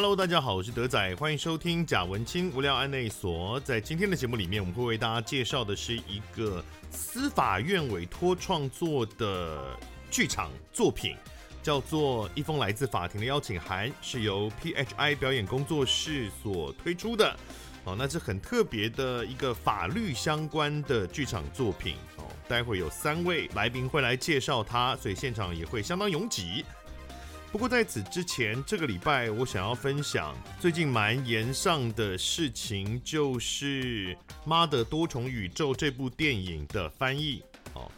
Hello，大家好，我是德仔，欢迎收听贾文清无聊案内所。在今天的节目里面，我们会为大家介绍的是一个司法院委托创作的剧场作品，叫做《一封来自法庭的邀请函》，是由 PHI 表演工作室所推出的。哦，那是很特别的一个法律相关的剧场作品。哦，待会有三位来宾会来介绍它，所以现场也会相当拥挤。不过在此之前，这个礼拜我想要分享最近蛮炎上的事情，就是《妈的多重宇宙》这部电影的翻译。哦，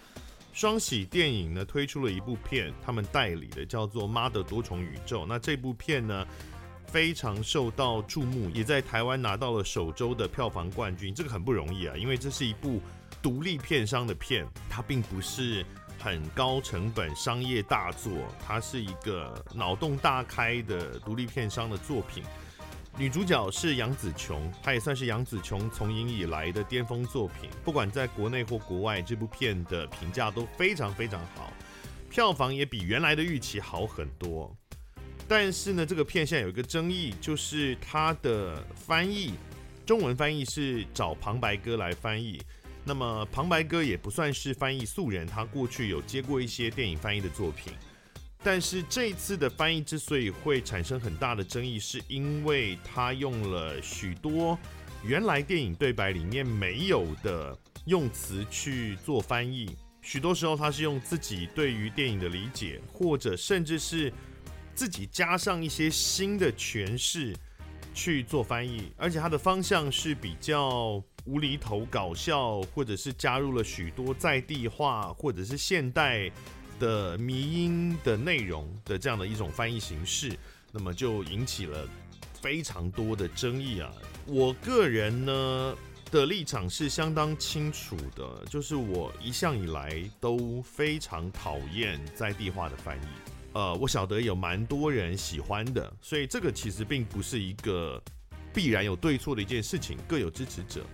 双喜电影呢推出了一部片，他们代理的叫做《妈的多重宇宙》。那这部片呢非常受到注目，也在台湾拿到了首周的票房冠军。这个很不容易啊，因为这是一部独立片商的片，它并不是。很高成本商业大作，它是一个脑洞大开的独立片商的作品。女主角是杨紫琼，她也算是杨紫琼从影以来的巅峰作品。不管在国内或国外，这部片的评价都非常非常好，票房也比原来的预期好很多。但是呢，这个片现在有一个争议，就是它的翻译，中文翻译是找旁白哥来翻译。那么旁白哥也不算是翻译素人，他过去有接过一些电影翻译的作品，但是这一次的翻译之所以会产生很大的争议，是因为他用了许多原来电影对白里面没有的用词去做翻译，许多时候他是用自己对于电影的理解，或者甚至是自己加上一些新的诠释去做翻译，而且他的方向是比较。无厘头搞笑，或者是加入了许多在地化或者是现代的迷因的内容的这样的一种翻译形式，那么就引起了非常多的争议啊。我个人呢的立场是相当清楚的，就是我一向以来都非常讨厌在地化的翻译。呃，我晓得有蛮多人喜欢的，所以这个其实并不是一个必然有对错的一件事情，各有支持者。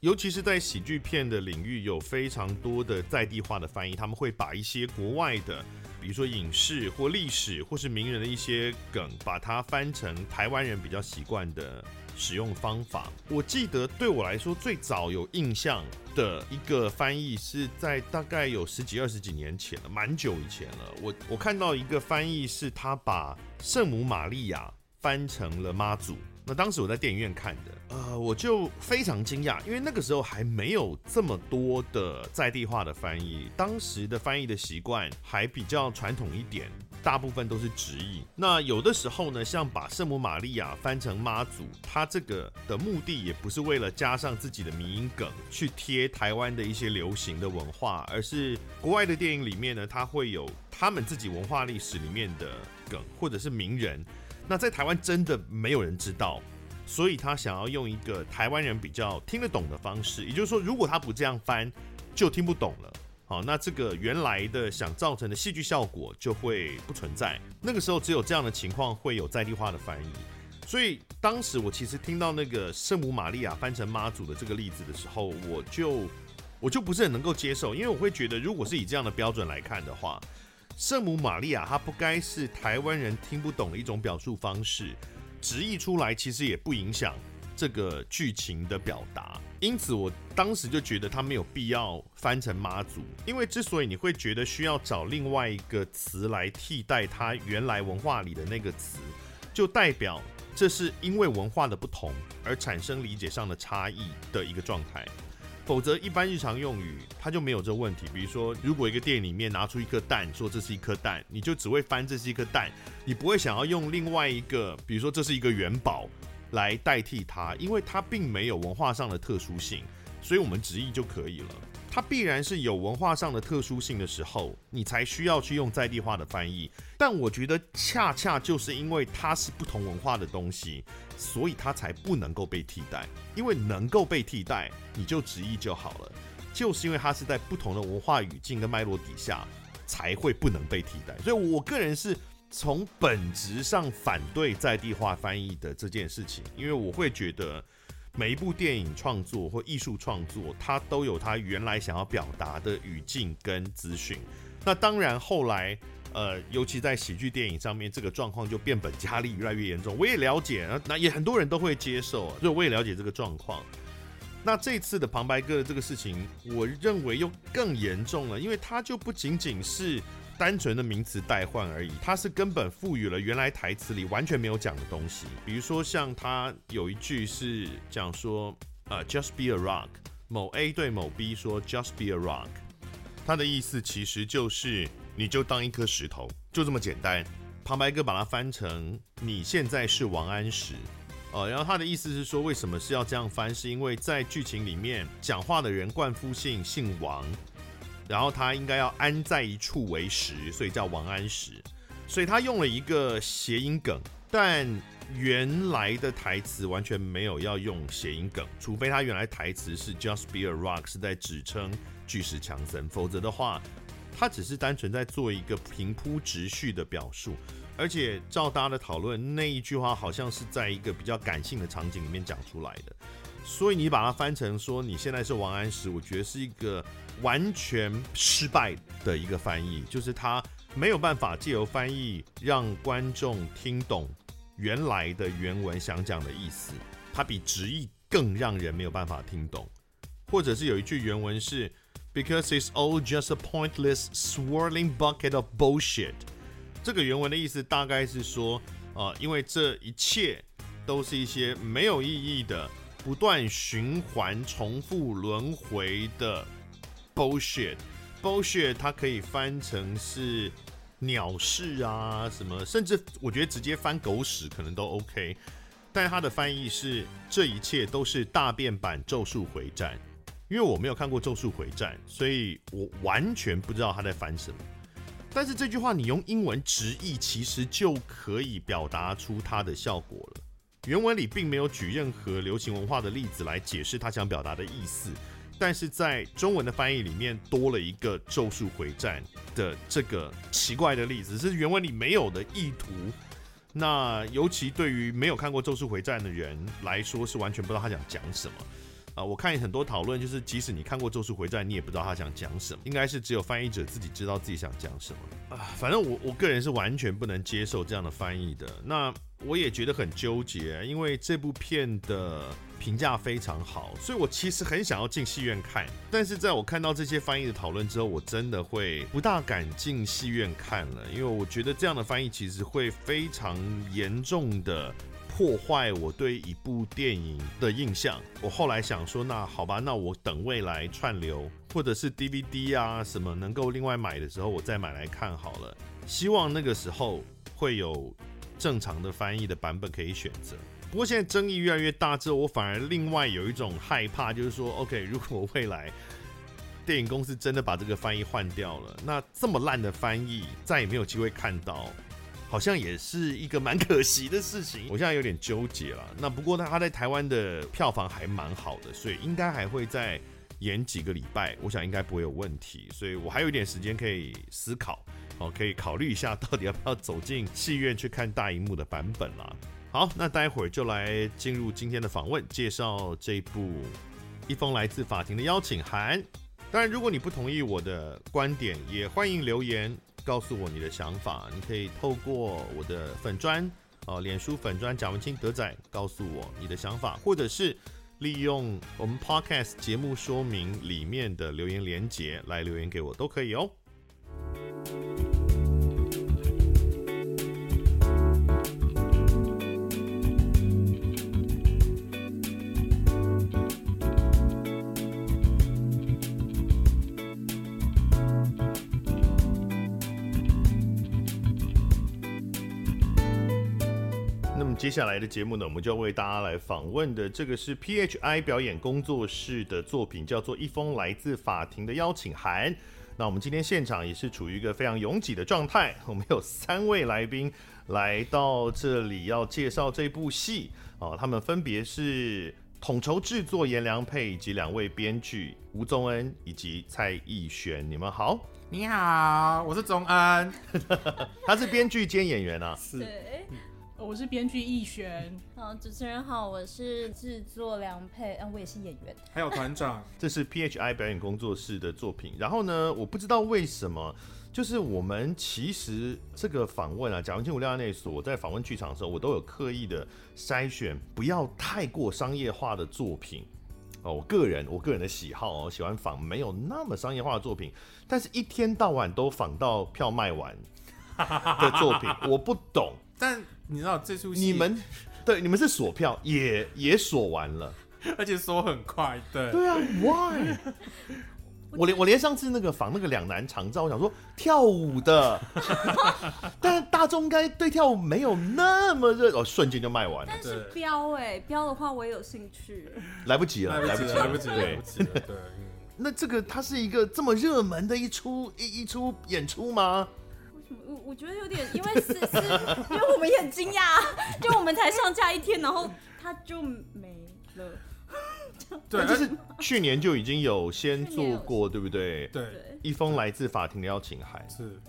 尤其是在喜剧片的领域，有非常多的在地化的翻译，他们会把一些国外的，比如说影视或历史或是名人的一些梗，把它翻成台湾人比较习惯的使用方法。我记得对我来说最早有印象的一个翻译是在大概有十几二十几年前了，蛮久以前了。我我看到一个翻译是他把圣母玛利亚翻成了妈祖。那当时我在电影院看的，呃，我就非常惊讶，因为那个时候还没有这么多的在地化的翻译，当时的翻译的习惯还比较传统一点，大部分都是直译。那有的时候呢，像把圣母玛利亚翻成妈祖，它这个的目的也不是为了加上自己的迷因梗去贴台湾的一些流行的文化，而是国外的电影里面呢，它会有他们自己文化历史里面的梗，或者是名人。那在台湾真的没有人知道，所以他想要用一个台湾人比较听得懂的方式，也就是说，如果他不这样翻，就听不懂了。好，那这个原来的想造成的戏剧效果就会不存在。那个时候只有这样的情况会有在地化的翻译。所以当时我其实听到那个圣母玛利亚翻成妈祖的这个例子的时候，我就我就不是很能够接受，因为我会觉得，如果是以这样的标准来看的话。圣母玛利亚，它不该是台湾人听不懂的一种表述方式，直译出来其实也不影响这个剧情的表达。因此，我当时就觉得它没有必要翻成妈祖，因为之所以你会觉得需要找另外一个词来替代它原来文化里的那个词，就代表这是因为文化的不同而产生理解上的差异的一个状态。否则，一般日常用语它就没有这问题。比如说，如果一个店里面拿出一颗蛋，说这是一颗蛋，你就只会翻这是一颗蛋，你不会想要用另外一个，比如说这是一个元宝来代替它，因为它并没有文化上的特殊性，所以我们直译就可以了。它必然是有文化上的特殊性的时候，你才需要去用在地化的翻译。但我觉得恰恰就是因为它是不同文化的东西，所以它才不能够被替代。因为能够被替代，你就直译就好了。就是因为它是在不同的文化语境跟脉络底下，才会不能被替代。所以我个人是从本质上反对在地化翻译的这件事情，因为我会觉得。每一部电影创作或艺术创作，它都有它原来想要表达的语境跟资讯。那当然，后来呃，尤其在喜剧电影上面，这个状况就变本加厉，越来越严重。我也了解，那也很多人都会接受，所以我也了解这个状况。那这次的旁白哥的这个事情，我认为又更严重了，因为它就不仅仅是单纯的名词代换而已，它是根本赋予了原来台词里完全没有讲的东西。比如说，像他有一句是讲说，呃，just be a rock，某 A 对某 B 说 just be a rock，它的意思其实就是。你就当一颗石头，就这么简单。旁白哥把它翻成你现在是王安石，呃，然后他的意思是说，为什么是要这样翻？是因为在剧情里面讲话的人冠夫姓姓王，然后他应该要安在一处为石，所以叫王安石。所以他用了一个谐音梗，但原来的台词完全没有要用谐音梗，除非他原来台词是 Just be a rock 是在指称巨石强森，否则的话。他只是单纯在做一个平铺直叙的表述，而且照大家的讨论，那一句话好像是在一个比较感性的场景里面讲出来的，所以你把它翻成说你现在是王安石，我觉得是一个完全失败的一个翻译，就是他没有办法借由翻译让观众听懂原来的原文想讲的意思，它比直译更让人没有办法听懂，或者是有一句原文是。Because it's all just a pointless swirling bucket of bullshit。这个原文的意思大概是说，呃，因为这一切都是一些没有意义的、不断循环、重复轮回的 bullshit。bullshit 它可以翻成是鸟事啊，什么，甚至我觉得直接翻狗屎可能都 OK。但它的翻译是这一切都是大变版《咒术回战》。因为我没有看过《咒术回战》，所以我完全不知道他在翻什么。但是这句话你用英文直译，其实就可以表达出它的效果了。原文里并没有举任何流行文化的例子来解释他想表达的意思，但是在中文的翻译里面多了一个《咒术回战》的这个奇怪的例子，是原文里没有的意图。那尤其对于没有看过《咒术回战》的人来说，是完全不知道他想讲什么。啊，我看很多讨论，就是即使你看过《咒术回战》，你也不知道他想讲什么，应该是只有翻译者自己知道自己想讲什么啊。反正我我个人是完全不能接受这样的翻译的。那我也觉得很纠结，因为这部片的评价非常好，所以我其实很想要进戏院看。但是在我看到这些翻译的讨论之后，我真的会不大敢进戏院看了，因为我觉得这样的翻译其实会非常严重的。破坏我对一部电影的印象。我后来想说，那好吧，那我等未来串流 或者是 DVD 啊什么能够另外买的时候，我再买来看好了。希望那个时候会有正常的翻译的版本可以选择。不过现在争议越来越大之后，我反而另外有一种害怕，就是说，OK，如果未来电影公司真的把这个翻译换掉了，那这么烂的翻译再也没有机会看到。好像也是一个蛮可惜的事情，我现在有点纠结了。那不过他他在台湾的票房还蛮好的，所以应该还会再演几个礼拜，我想应该不会有问题。所以我还有一点时间可以思考，哦，可以考虑一下到底要不要走进戏院去看大荧幕的版本啦。好，那待会儿就来进入今天的访问，介绍这部一封来自法庭的邀请函。当然，如果你不同意我的观点，也欢迎留言。告诉我你的想法，你可以透过我的粉专，哦，脸书粉专贾文清德仔，告诉我你的想法，或者是利用我们 Podcast 节目说明里面的留言连结来留言给我，都可以哦。接下来的节目呢，我们就要为大家来访问的这个是 PHI 表演工作室的作品，叫做《一封来自法庭的邀请函》。那我们今天现场也是处于一个非常拥挤的状态，我们有三位来宾来到这里要介绍这部戏哦，他们分别是统筹制作颜良佩以及两位编剧吴宗恩以及蔡逸璇。你们好，你好，我是宗恩，他是编剧兼演员啊，是。我是编剧易璇。好，主持人好，我是制作梁佩，啊，我也是演员。还有团长，这是 PHI 表演工作室的作品。然后呢，我不知道为什么，就是我们其实这个访问啊，贾文青无料案内所在访问剧场的时候，我都有刻意的筛选，不要太过商业化的作品。哦，我个人我个人的喜好哦，喜欢访没有那么商业化的作品，但是一天到晚都访到票卖完的作品，我不懂。但你知道这出戏，你们对你们是锁票，也也锁完了，而且锁很快，对对啊，Why？我连我连上次那个仿那个两男长照，我想说跳舞的，但大众应该对跳舞没有那么热，哦，瞬间就卖完了。但是标哎，标的话我也有兴趣。来不及了，来不及了，来不及了，来不及了。对，那这个它是一个这么热门的一出一一出演出吗？我我觉得有点，因为是是，因为我们也很惊讶，就我们才上架一天，然后他就没了。对，就是去年就已经有先做过，对不对？对，一封来自法庭的邀请函是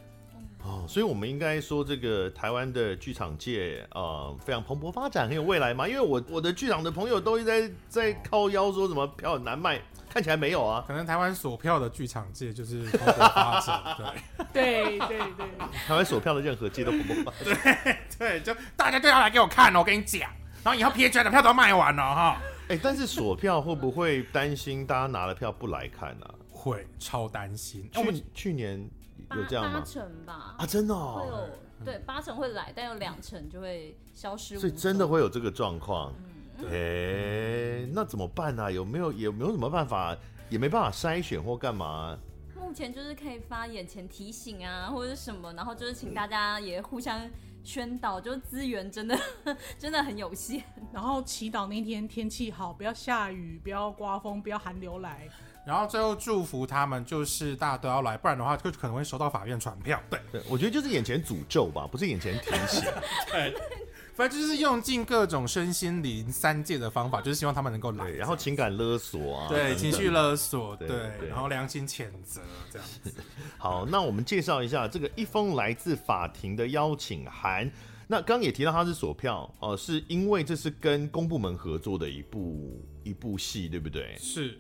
哦，所以我们应该说这个台湾的剧场界呃非常蓬勃发展，很有未来嘛。因为我我的剧场的朋友都一直在在靠腰说什么票很难卖。看起来没有啊，可能台湾锁票的剧场界就是蓬勃发展，对 对对对，台湾锁票的任何界都蓬勃发展，对对，就大家都要来给我看哦，我跟你讲，然后以后 PHI 的票都要卖完了哈。哎、欸，但是锁票会不会担心大家拿了票不来看呢、啊？会，超担心。去去年有这样吗？八成吧。啊，真的哦。会有对八成会来，但有两成就会消失。所以真的会有这个状况。嗯哎、欸，那怎么办呢、啊？有没有有没有什么办法？也没办法筛选或干嘛、啊？目前就是可以发眼前提醒啊，或者是什么，然后就是请大家也互相宣导，就是资源真的 真的很有限。然后祈祷那天天气好，不要下雨，不要刮风，不要寒流来。然后最后祝福他们，就是大家都要来，不然的话就可能会收到法院传票。对对，我觉得就是眼前诅咒吧，不是眼前提醒。对。反正就是用尽各种身心灵三界的方法，就是希望他们能够来，然后情感勒索啊，对，情绪勒索，对，然后良心谴责这样子。好，那我们介绍一下这个一封来自法庭的邀请函。那刚刚也提到它是锁票哦、呃，是因为这是跟公部门合作的一部一部戏，对不对？是，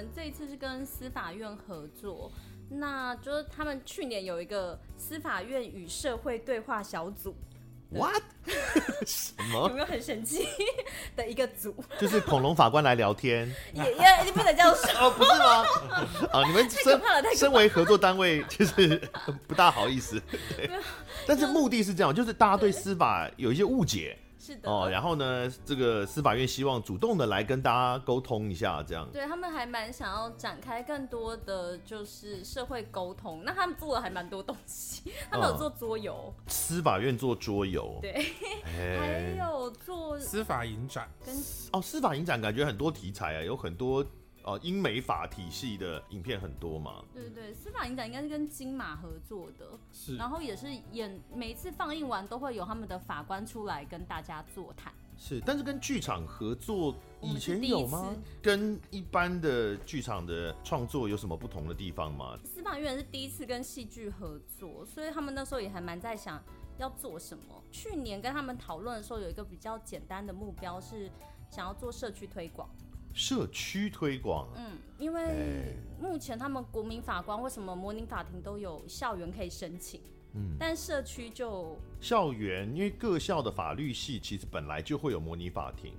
们这一次是跟司法院合作，那就是他们去年有一个司法院与社会对话小组。What？什么？有没有很神奇的一个组？就是恐龙法官来聊天，也也你不能这样说 哦，不是吗？啊，你们身身为合作单位，就是不大好意思。对，但是目的是这样，就是大家对司法有一些误解。是的。哦，然后呢，这个司法院希望主动的来跟大家沟通一下，这样。对，他们还蛮想要展开更多的就是社会沟通，那他们做了还蛮多东西，他们有做桌游，哦、司法院做桌游，对，还有做司法影展，跟哦，司法影展感觉很多题材啊，有很多。哦，英美法体系的影片很多嘛？对对对，司法影展应该是跟金马合作的，是，然后也是演每次放映完都会有他们的法官出来跟大家座谈。是，但是跟剧场合作以前有吗？跟一般的剧场的创作有什么不同的地方吗？司法院是第一次跟戏剧合作，所以他们那时候也还蛮在想要做什么。去年跟他们讨论的时候，有一个比较简单的目标是想要做社区推广。社区推广，嗯，因为目前他们国民法官为什么模拟法庭都有校园可以申请，嗯，但社区就校园，因为各校的法律系其实本来就会有模拟法庭，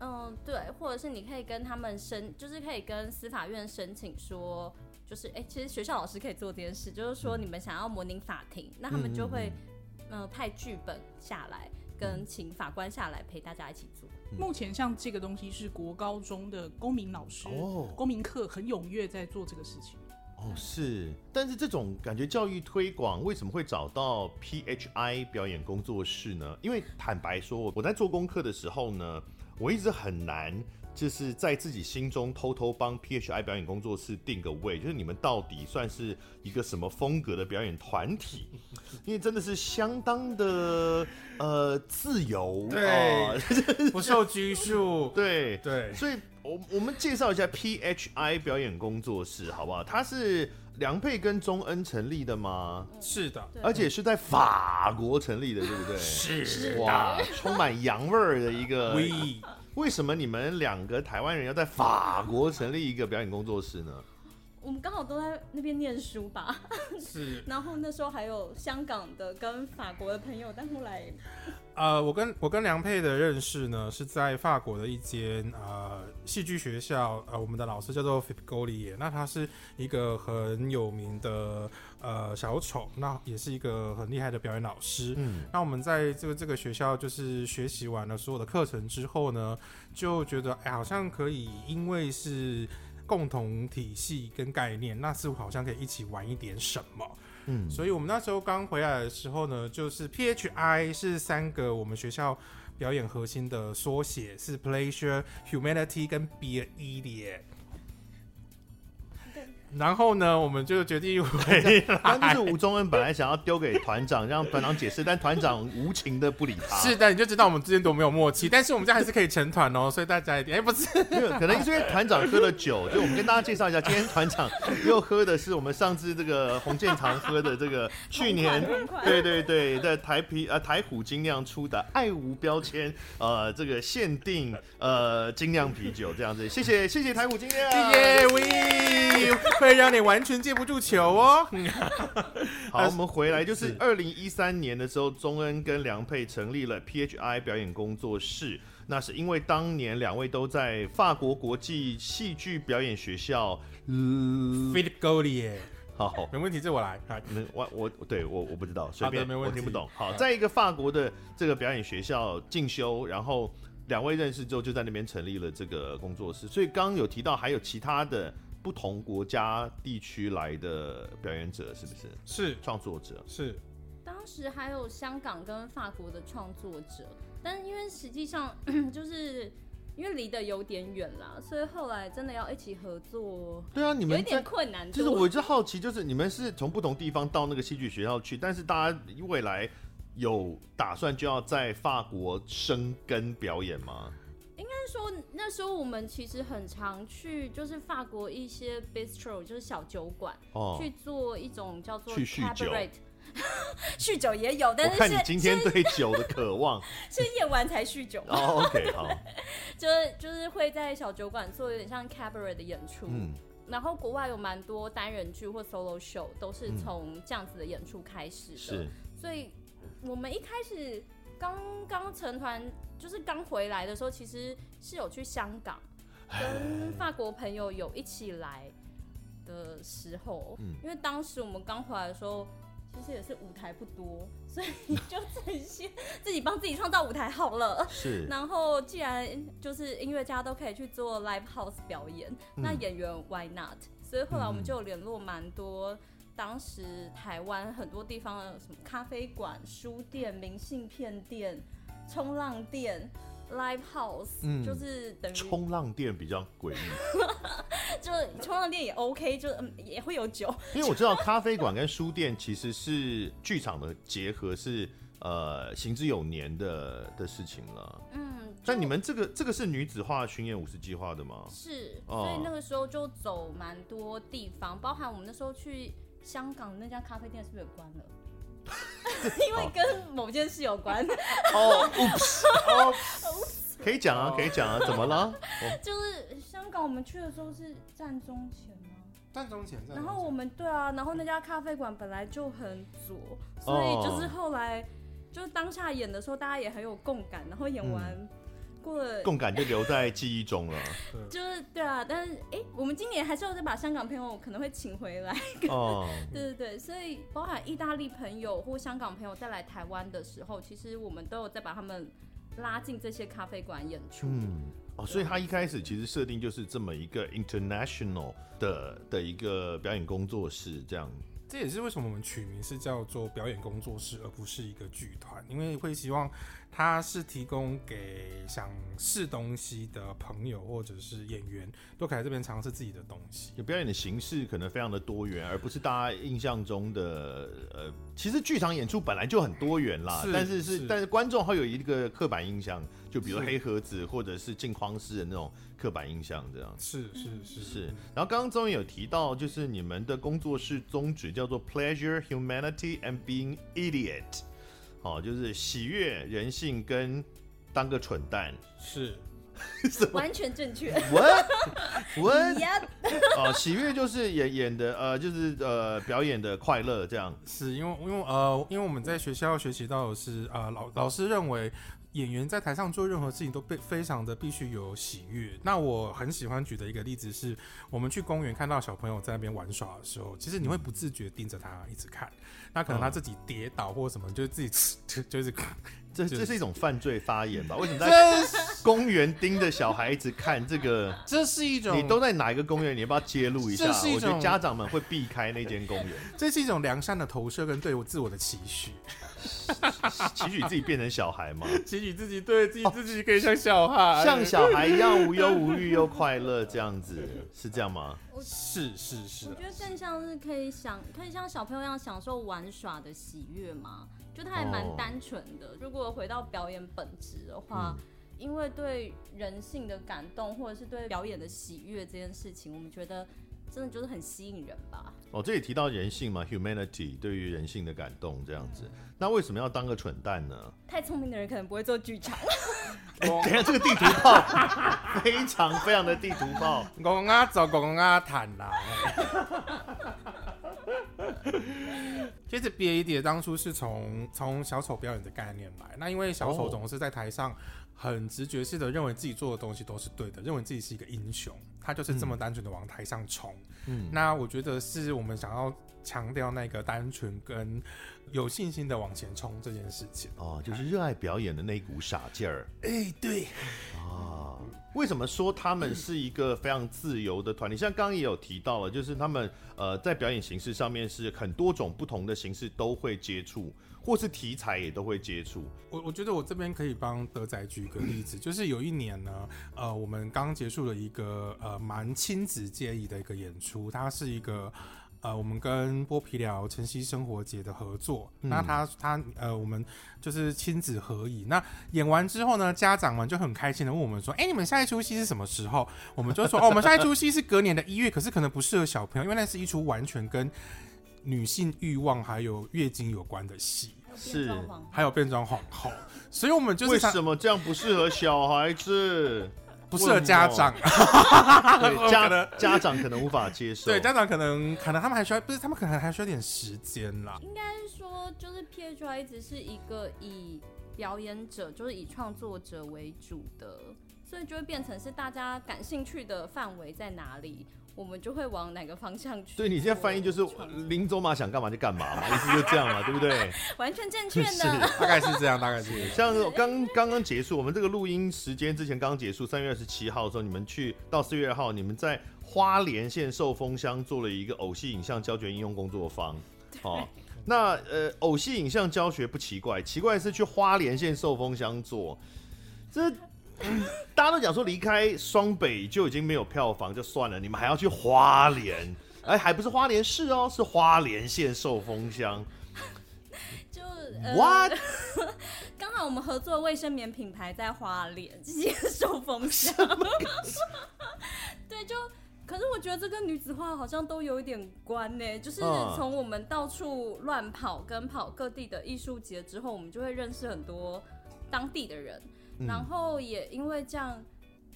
嗯，对，或者是你可以跟他们申，就是可以跟司法院申请说，就是哎、欸，其实学校老师可以做这件事，就是说你们想要模拟法庭，那他们就会嗯，嗯，派剧本下来。跟请法官下来陪大家一起做。目前像这个东西是国高中的公民老师，哦，公民课很踊跃在做这个事情。哦，是。但是这种感觉教育推广为什么会找到 PHI 表演工作室呢？因为坦白说，我在做功课的时候呢，我一直很难。就是在自己心中偷偷帮 PHI 表演工作室定个位，就是你们到底算是一个什么风格的表演团体？因为真的是相当的呃自由，对，呃、不受拘束，对对。所以，我我们介绍一下 PHI 表演工作室好不好？它是梁佩跟中恩成立的吗？是的，而且是在法国成立的，对不对？是哇，充满洋味儿的一个。为什么你们两个台湾人要在法国成立一个表演工作室呢？我们刚好都在那边念书吧，是。然后那时候还有香港的跟法国的朋友，但后来，呃，我跟我跟梁佩的认识呢，是在法国的一间呃戏剧学校，呃，我们的老师叫做 Gaulier，那他是一个很有名的呃小丑，那也是一个很厉害的表演老师。嗯，那我们在这个这个学校就是学习完了所有的课程之后呢，就觉得哎，好像可以，因为是。共同体系跟概念，那似乎好像可以一起玩一点什么。嗯，所以我们那时候刚回来的时候呢，就是 PHI 是三个我们学校表演核心的缩写，是 Pleasure、Humanity 跟 Be an Idiot。然后呢，我们就决定回来。但就是吴宗恩本来想要丢给团长，让团长解释，但团长无情的不理他。是的，你就知道我们之间多没有默契。但是我们这样还是可以成团哦，所以大家一点哎，不是，可能是因为团长喝了酒。就我们跟大家介绍一下，今天团长又喝的是我们上次这个洪建堂喝的这个去年 对对对在台啤呃台虎精酿出的爱无标签呃这个限定呃精酿啤酒这样子。谢谢谢谢台虎精酿，谢谢 We。会让你完全接不住球哦。好，我们回来就是二零一三年的时候，宗恩跟梁佩成立了 PHI 表演工作室。那是因为当年两位都在法国国际戏剧表演学校。好，没问题，这我来。我我对我我不知道，随便，没问题，我听不懂。好，在一个法国的这个表演学校进修，然后两位认识之后，就在那边成立了这个工作室。所以刚刚有提到还有其他的。不同国家地区来的表演者是不是？是创作者是。当时还有香港跟法国的创作者，但是因为实际上 就是因为离得有点远啦，所以后来真的要一起合作。对啊，你们有点困难。就是我一直好奇，就是你们是从不同地方到那个戏剧学校去，但是大家未来有打算就要在法国生根表演吗？说那时候我们其实很常去，就是法国一些 bistro，就是小酒馆，哦，去做一种叫做 cabaret，酗酒也有，但是，是看你今天对酒的渴望，是夜晚才酗酒。哦，OK，好，就是就是会在小酒馆做有点像 cabaret 的演出，嗯，然后国外有蛮多单人剧或 solo show 都是从这样子的演出开始的，是，所以我们一开始。刚刚成团就是刚回来的时候，其实是有去香港跟法国朋友有一起来的时候，嗯，因为当时我们刚回来的时候，其实也是舞台不多，所以就自己先 自己帮自己创造舞台好了。是，然后既然就是音乐家都可以去做 live house 表演，嗯，那演员 why not？所以后来我们就有联络蛮多。当时台湾很多地方的什么咖啡馆、书店、明信片店、冲浪店、live house，嗯，就是等于冲浪店比较诡异，就冲浪店也 OK，就嗯也会有酒。因为我知道咖啡馆跟书店其实是剧场的结合是，是呃行之有年的的事情了。嗯，但你们这个这个是女子化巡演五十计划的吗？是，所以那个时候就走蛮多地方，包含我们那时候去。香港那家咖啡店是不是有关了？因为跟某件事有关。哦，哦，可以讲啊，可以讲啊，怎么了？就是香港，我们去的时候是站中前吗？站中前。然后我们对啊，然后那家咖啡馆本来就很左，所以就是后来就是当下演的时候，大家也很有共感，然后演完。嗯过了共感就留在记忆中了，就是对啊，但是哎、欸，我们今年还是要再把香港朋友可能会请回来，哦，对对对，所以包含意大利朋友或香港朋友再来台湾的时候，其实我们都有再把他们拉进这些咖啡馆演出，嗯，哦，所以他一开始其实设定就是这么一个 international 的的一个表演工作室这样。这也是为什么我们取名是叫做表演工作室，而不是一个剧团，因为会希望它是提供给想试东西的朋友或者是演员，都可以在这边尝试自己的东西。表演的形式可能非常的多元，而不是大家印象中的呃，其实剧场演出本来就很多元啦，是但是是，是但是观众会有一个刻板印象，就比如黑盒子或者是镜框式的那种刻板印象这样。是是是是。然后刚刚终于有提到，就是你们的工作室宗旨叫做 Pleasure, Humanity and Being Idiot，哦，就是喜悦、人性跟当个蠢蛋。是。完全正确。What What？哦，喜悦就是演演的，呃，就是呃表演的快乐这样。是因为因为呃，因为我们在学校学习到的是，呃，老老师认为演员在台上做任何事情都被非常的必须有喜悦。那我很喜欢举的一个例子是，我们去公园看到小朋友在那边玩耍的时候，其实你会不自觉盯着他一直看。那可能他自己跌倒或什么，就 是自己就就是。这这是一种犯罪发言吧？为什么在公园盯着小孩子看这个？这是一种，你都在哪一个公园？你要不要揭露一下？我觉得家长们会避开那间公园。这是一种良善的投射跟对我自我的期许，期许自己变成小孩吗？期许自己对自己自己可以像小孩，哦，像小孩一样无忧无虑又快乐，这样子 是这样吗？是是是。我觉得更像是可以想，可以像小朋友一样享受玩耍的喜悦嘛？就他还蛮单纯的。Oh. 如果回到表演本质的话，嗯，因为对人性的感动，或者是对表演的喜悦这件事情，我们觉得真的就是很吸引人吧。哦，这里提到人性嘛，humanity 对于人性的感动这样子。那为什么要当个蠢蛋呢？太聪明的人可能不会做剧场。欸，等下这个地图炮 非常非常的地图炮，公啊走，公啊坦啦。其实 Be Idiot 当初是从从小丑表演的概念来，那因为小丑总是在台上很直觉式的认为自己做的东西都是对的，认为自己是一个英雄，他就是这么单纯的往台上冲。嗯，那我觉得是我们想要强调那个单纯跟有信心的往前冲这件事情。哦，就是热爱表演的那股傻劲儿。哎、欸，对。啊，为什么说他们是一个非常自由的团体？像刚刚也有提到了，就是他们呃在表演形式上面是很多种不同的形式都会接触，或是题材也都会接触。我我觉得我这边可以帮德仔举个例子，就是有一年呢，呃，我们刚结束了一个呃蛮亲子介意的一个演出，它是一个。呃，我们跟剥皮寮晨曦生活节的合作，嗯、那他他呃，我们就是亲子合影。那演完之后呢，家长们就很开心的问我们说：“哎、欸，你们下一出戏是什么时候？”我们就说：“哦，我们下一出戏是隔年的一月，可是可能不适合小朋友，因为那是一出完全跟女性欲望还有月经有关的戏，是还有变装皇后，所以我们就是为什么这样不适合小孩子？”不适合家长，家的家长可能无法接受。对，家长可能可能他们还需要，不是他们可能还需要点时间啦。应该说，就是 PHY 一直是一个以表演者，就是以创作者为主的，所以就会变成是大家感兴趣的范围在哪里。我们就会往哪个方向去？对，你现在翻译就是林走马想干嘛就干嘛嘛，意思就这样嘛，对不对？完全正确的，大概是这样，大概是。像刚刚刚结束，我们这个录音时间之前刚结束，三月二十七号的时候，你们去到四月二号，你们在花莲县寿丰乡做了一个偶戏影像教学应用工作坊。哦，那呃，偶戏影像教学不奇怪，奇怪是去花莲县寿丰乡做这。嗯、大家都讲说离开双北就已经没有票房就算了，你们还要去花莲，哎，还不是花莲市哦，是花莲县寿丰乡。就 What？刚、呃、好我们合作的卫生棉品牌在花莲，这些寿丰乡。对，就可是我觉得这跟女子化好像都有一点关呢，就是从我们到处乱跑跟跑各地的艺术节之后，我们就会认识很多当地的人。然后也因为这样，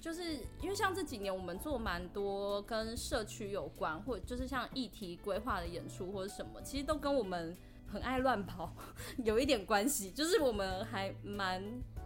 就是因为像这几年我们做蛮多跟社区有关，或者就是像议题规划的演出或者什么，其实都跟我们很爱乱跑 有一点关系。就是我们还蛮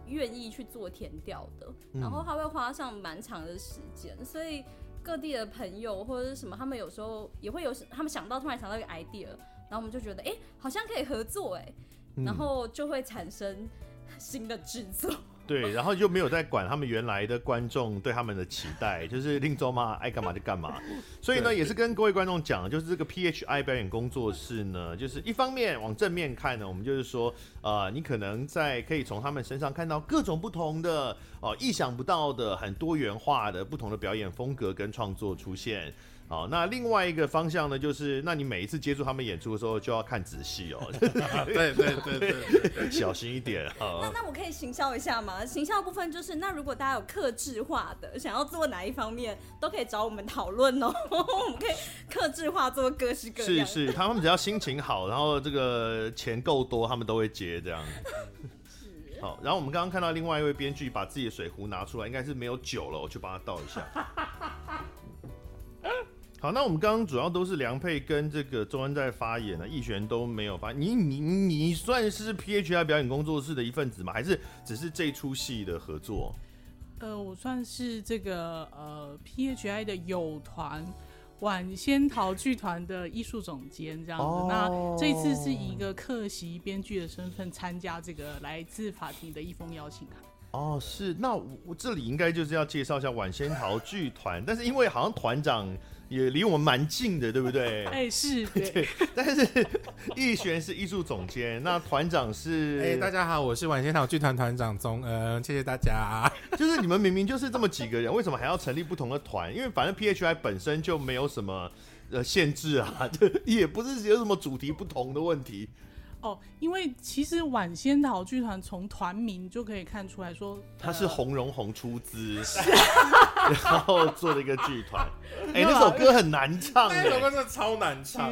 愿意去做填调的，然后他会花上蛮长的时间，所以各地的朋友或者是什么，他们有时候也会有他们想到突然想到一个 idea，然后我们就觉得哎，好像可以合作哎，然后就会产生新的制作。对，然后就没有再管他们原来的观众对他们的期待，就是令州嘛，爱干嘛就干嘛。所以呢，也是跟各位观众讲，就是这个 PHI 表演工作室呢，就是一方面往正面看呢，我们就是说，呃，你可能在可以从他们身上看到各种不同的哦、呃，意想不到的、很多元化的不同的表演风格跟创作出现。好，那另外一个方向呢，就是那你每一次接触他们演出的时候，就要看仔细哦。对对对对，小心一点啊。那那我可以行销一下吗？行销部分就是，那如果大家有克制化的，想要做哪一方面，都可以找我们讨论哦。我们可以克制化做各式各样。是是，他们只要心情好，然后这个钱够多，他们都会接这样。是。好，然后我们刚刚看到另外一位编剧把自己的水壶拿出来，应该是没有酒了，我去帮他倒一下。好，那我们刚刚主要都是梁佩跟这个周恩在发言呢，奕璇都没有发。你你你算是 PHI 表演工作室的一份子吗？还是只是这出戏的合作？呃，我算是这个呃 PHI 的友团晚仙桃剧团的艺术总监这样子。Oh. 那这次是以一个客席编剧的身份参加这个来自法庭的一封邀请函。哦，是。那我我这里应该就是要介绍一下晚仙桃剧团，但是因为好像团长。也离我们蛮近的，对不对？哎、欸，是 对，对。但是逸璇是艺术总监，那团长是……哎、欸，大家好，我是晚仙桃剧团团长宗恩，谢谢大家。就是你们明明就是这么几个人，为什么还要成立不同的团？因为反正 PHI 本身就没有什么呃限制啊，就也不是有什么主题不同的问题。哦，因为其实晚仙桃剧团从团名就可以看出来说，他是洪荣宏出资，然后做了一个剧团。哎、欸，那首歌很难唱，那首歌真的超难唱。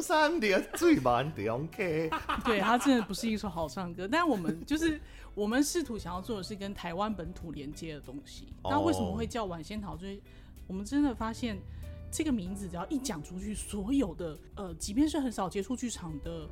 三点最慢的 OK，对，他真的不是一首好唱歌。但我们就是我们试图想要做的是跟台湾本土连接的东西。那为什么会叫晚仙桃？就是我们真的发现这个名字只要一讲出去，所有的呃，即便是很少接触剧场的。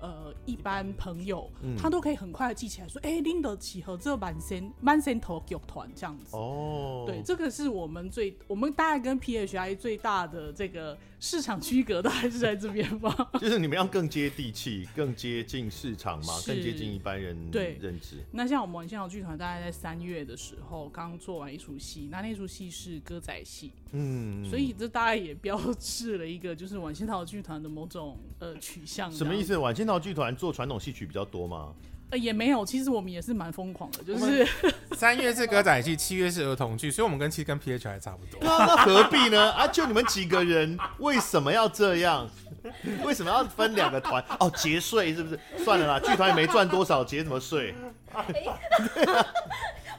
呃，一般朋友、嗯、他都可以很快的记起来，说，哎、欸，拎得起和这晚仙晚仙头剧团这样子。哦，对，这个是我们最，我们大概跟 PHI 最大的这个市场区隔都还是在这边吧。就是你们要更接地气，更接近市场嘛，更接近一般人对认知。那像我们晚仙桃剧团，大概在三月的时候刚做完一出戏，那那出戏是歌仔戏，嗯，所以这大概也标志了一个，就是晚仙桃剧团的某种呃取向。什么意思？晚仙桃剧团做传统戏曲比较多吗？呃，也没有，其实我们也是蛮疯狂的，就是 三月是歌仔戏，七月是儿童剧，所以我们跟其实跟 PH 还差不多。那何必呢？啊，就你们几个人，为什么要这样？为什么要分两个团？哦，节税是不是？算了啦，剧团也没赚多少，节什么税？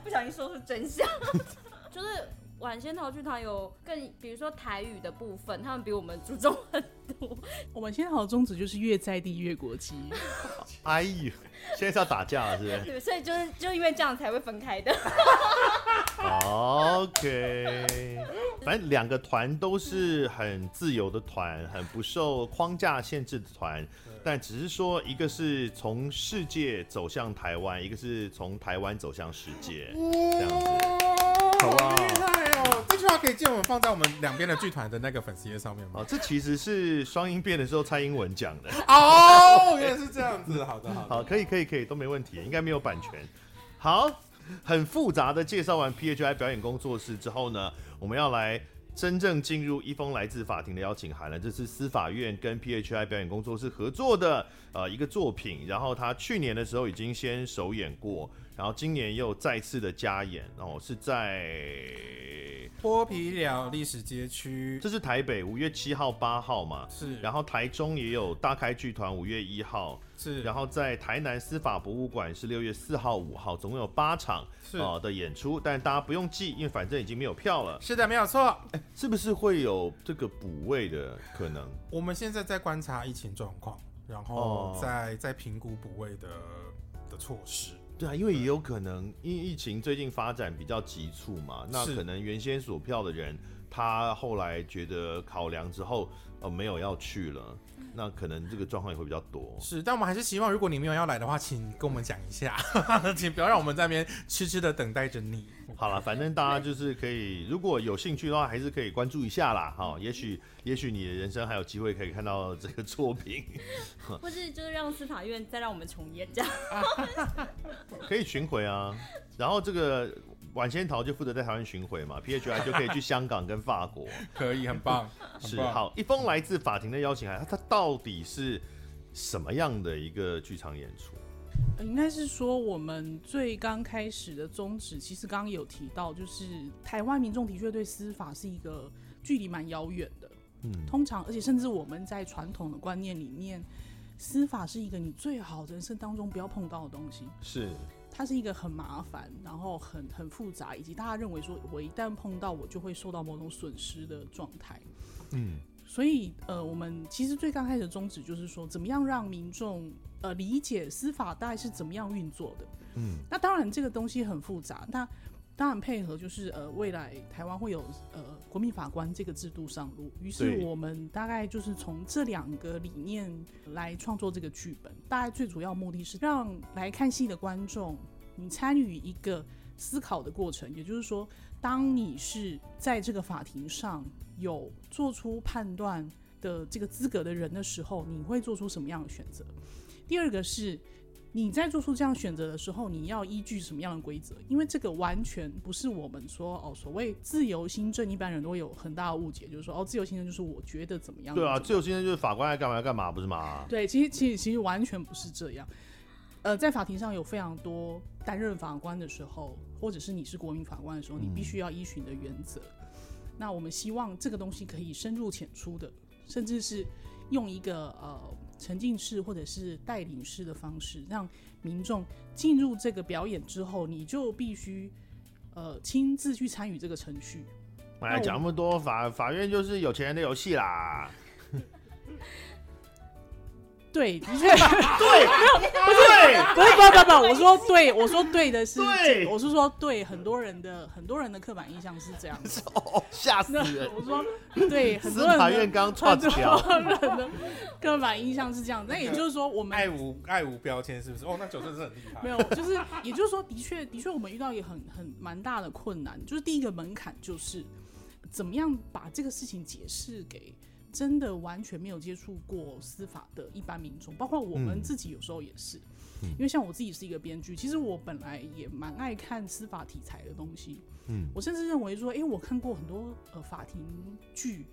不小心说出真相，就是。晚仙桃剧团有更，比如说台语的部分，他们比我们注重很多。我们晚仙桃的宗旨就是越在地越国际。哎呦，现在是要打架了，是不是？对，所以就是就因为这样才会分开的。OK，反正两个团都是很自由的团，很不受框架限制的团，但只是说一个是从世界走向台湾，一个是从台湾走向世界，这样子，好不好？这句话可以借我们放在我们两边的剧团的那个粉丝页上面吗？哦，这其实是双音变的时候蔡英文讲的。哦，原来是这样子。好的，好的，好，可以，可以，可以，都没问题，应该没有版权。好，很复杂的介绍完 PHI 表演工作室之后呢，我们要来真正进入一封来自法庭的邀请函了。这是司法院跟 PHI 表演工作室合作的呃一个作品，然后他去年的时候已经先首演过，然后今年又再次的加演，哦是在。剥皮寮历史街区，这是台北五月七号、八号嘛？是。然后台中也有大开剧团五月一号，是。然后在台南司法博物馆是六月四号、五号，总共有八场啊的演出，但大家不用记，因为反正已经没有票了。是的，没有错。哎，是不是会有这个补位的可能？我们现在在观察疫情状况，然后再再评估补位的的措施。对啊，因为也有可能，因为疫情最近发展比较急促嘛，那可能原先锁票的人，他后来觉得考量之后，呃，没有要去了，那可能这个状况也会比较多。是，但我们还是希望，如果你没有要来的话，请跟我们讲一下，请不要让我们在那边痴痴的等待着你。好了，反正大家就是可以，如果有兴趣的话，还是可以关注一下啦。哈，也许也许你的人生还有机会可以看到这个作品，或是就是让司法院再让我们重演这样，可以巡回啊。然后这个晚仙桃就负责在台湾巡回嘛，PHI 就可以去香港跟法国，可以很棒。是好，一封来自法庭的邀请函，它到底是什么样的一个剧场演出？应该是说，我们最刚开始的宗旨，其实刚刚有提到，就是台湾民众的确对司法是一个距离蛮遥远的。嗯，通常而且甚至我们在传统的观念里面，司法是一个你最好人生当中不要碰到的东西。是。它是一个很麻烦，然后很很复杂，以及大家认为说我一旦碰到我就会受到某种损失的状态。嗯，所以呃，我们其实最刚开始的宗旨就是说，怎么样让民众呃理解司法大概是怎么样运作的。嗯，那当然这个东西很复杂，那当然配合就是呃未来台湾会有呃国民法官这个制度上路，于是我们大概就是从这两个理念来创作这个剧本。大概最主要目的是让来看戏的观众，你参与一个思考的过程，也就是说，当你是在这个法庭上有做出判断的这个资格的人的时候，你会做出什么样的选择？第二个是你在做出这样选择的时候，你要依据什么样的规则？因为这个完全不是我们说哦，所谓自由新政，一般人都会有很大的误解，就是说哦，自由新政就是我觉得怎么样？对啊，自由新政就是法官爱干嘛要干嘛，不是吗？对，其实其实其实完全不是这样。呃，在法庭上有非常多担任法官的时候，或者是你是国民法官的时候，你必须要依循的原则。嗯。那我们希望这个东西可以深入浅出的，甚至是用一个呃沉浸式或者是带领式的方式，让民众进入这个表演之后，你就必须呃亲自去参与这个程序。哎讲那么多，法法院就是有钱人的游戏啦。对，的确，对，没有，不是，不是，不，不不，我说对，我说对的是，对，我是说对，很多人的很多人的刻板印象是这样子，哦，吓死人！我说对，很多人法院刚串条，很多人的刻板印象是这样，那也就是说，我们爱无爱无标签是不是？哦，那九正是很厉害。没有，就是也就是说，的确，的确，我们遇到一个很很蛮大的困难，就是第一个门槛就是怎么样把这个事情解释给。真的完全没有接触过司法的一般民众，包括我们自己有时候也是，嗯、因为像我自己是一个编剧，其实我本来也蛮爱看司法题材的东西。嗯，我甚至认为说，哎、欸，我看过很多呃法庭剧，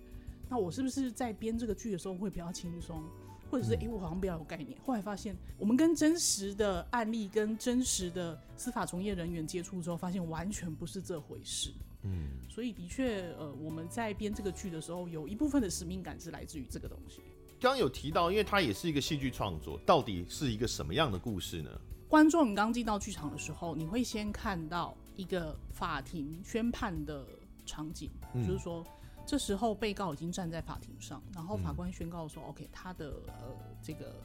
那我是不是在编这个剧的时候会比较轻松，或者是哎、欸，我好像比较有概念？后来发现，我们跟真实的案例跟真实的司法从业人员接触之后，发现完全不是这回事。嗯，所以的确，呃，我们在编这个剧的时候，有一部分的使命感是来自于这个东西。刚刚有提到，因为它也是一个戏剧创作，到底是一个什么样的故事呢？观众，你刚进到剧场的时候，你会先看到一个法庭宣判的场景，嗯、就是说，这时候被告已经站在法庭上，然后法官宣告说、嗯、：“OK，他的呃这个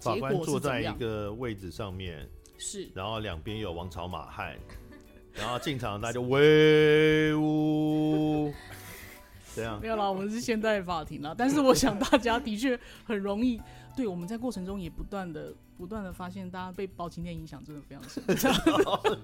法官坐在一个位置上面，是，然后两边有王朝马汉。”然后进场，大家就威武，这样没有啦，我们是现代法庭啦。但是我想大家的确很容易，对，我们在过程中也不断的、不断的发现，大家被包青天影响真的非常深。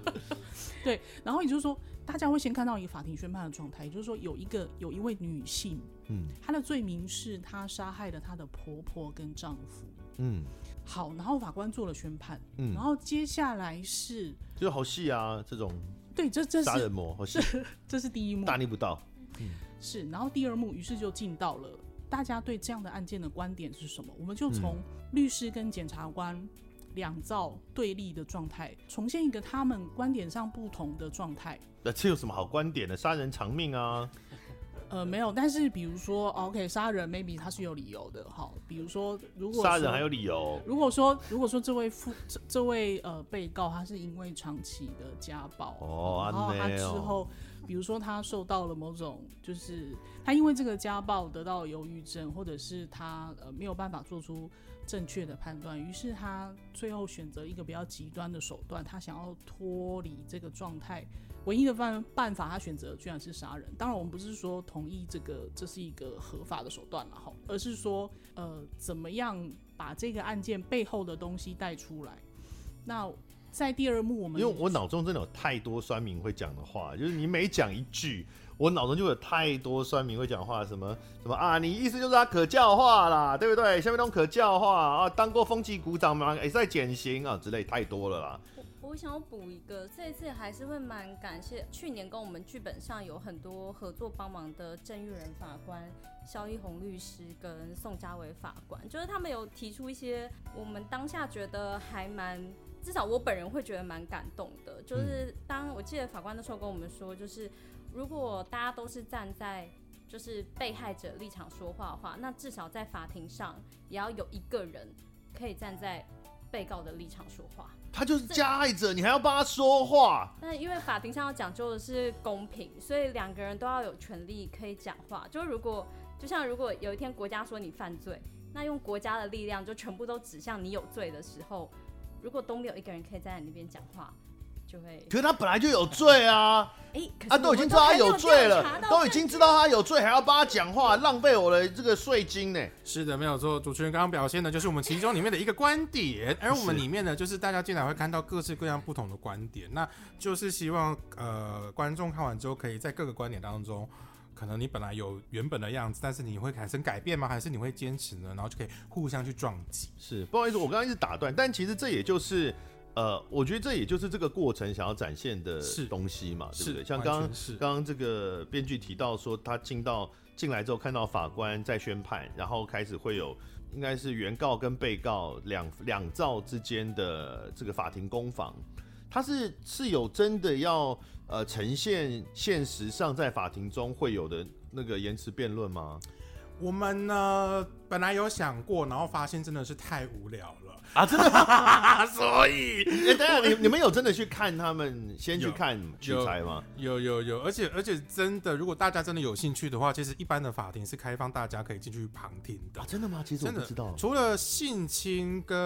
对，然后也就是说，大家会先看到一个法庭宣判的状态，也就是说，有一个有一位女性，嗯，她的罪名是她杀害了她的婆婆跟丈夫，嗯。好，然后法官做了宣判，嗯，然后接下来是就是好戏啊，这种对，这这是杀人魔，好戏，这是第一幕，大逆不道，嗯，是，然后第二幕，于是就进到了大家对这样的案件的观点是什么？我们就从律师跟检察官两造对立的状态，重现一个他们观点上不同的状态。那这有什么好观点的？杀人偿命啊！呃，没有，但是比如说，OK，杀人 maybe 他是有理由的，好，比如说，如果杀人还有理由，如果说，如果说这位父这这位呃被告他是因为长期的家暴，哦，然后他之后，比如说他受到了某种，就是他因为这个家暴得到了忧郁症，或者是他呃没有办法做出正确的判断，于是他最后选择一个比较极端的手段，他想要脱离这个状态。唯一的办办法，他选择居然是杀人。当然，我们不是说同意这个这是一个合法的手段了哈，而是说呃，怎么样把这个案件背后的东西带出来。那在第二幕，我们因为我脑中真的有太多酸民会讲的话，就是你每讲一句，我脑中就有太多酸民会讲话，什么什么啊，你意思就是他可教化啦，对不对？下面都可教化啊，当过风纪股长嘛，也在减刑啊之类，太多了啦。我想要补一个，这一次还是会蛮感谢去年跟我们剧本上有很多合作帮忙的郑玉仁法官、肖一红律师跟宋家伟法官，就是他们有提出一些我们当下觉得还蛮，至少我本人会觉得蛮感动的。就是当我记得法官那时候跟我们说，就是如果大家都是站在就是被害者立场说话的话，那至少在法庭上也要有一个人可以站在被告的立场说话。他就是加害者，你还要帮他说话？那因为法庭上要讲究的是公平，所以两个人都要有权利可以讲话。就如果就像如果有一天国家说你犯罪，那用国家的力量就全部都指向你有罪的时候，如果都没有一个人可以在你那边讲话。就会，可是他本来就有罪啊！哎、欸，他都已经知道他有罪了，都已经知道他有罪，还要帮他讲话，浪费我的这个税金呢。是的，没有错。主持人刚刚表现的就是我们其中里面的一个观点，而我们里面呢，就是大家进来会看到各式各样不同的观点，那就是希望呃观众看完之后，可以在各个观点当中，可能你本来有原本的样子，但是你会产生改变吗？还是你会坚持呢？然后就可以互相去撞击。是，不好意思，我刚刚一直打断，但其实这也就是。呃，我觉得这也就是这个过程想要展现的东西嘛，对不对？像刚刚刚刚这个编剧提到说，他进到进来之后看到法官在宣判，然后开始会有应该是原告跟被告两两造之间的这个法庭攻防，他是是有真的要呃呈现现实上在法庭中会有的那个言辞辩论吗？我们呢本来有想过，然后发现真的是太无聊了。啊，真的吗？所以，哎、欸，等下，你你们有真的去看他们先去看取材吗？有有有，而且而且真的，如果大家真的有兴趣的话，其实一般的法庭是开放大家可以进去旁听的。啊，真的吗？其实我不知道。除了性侵跟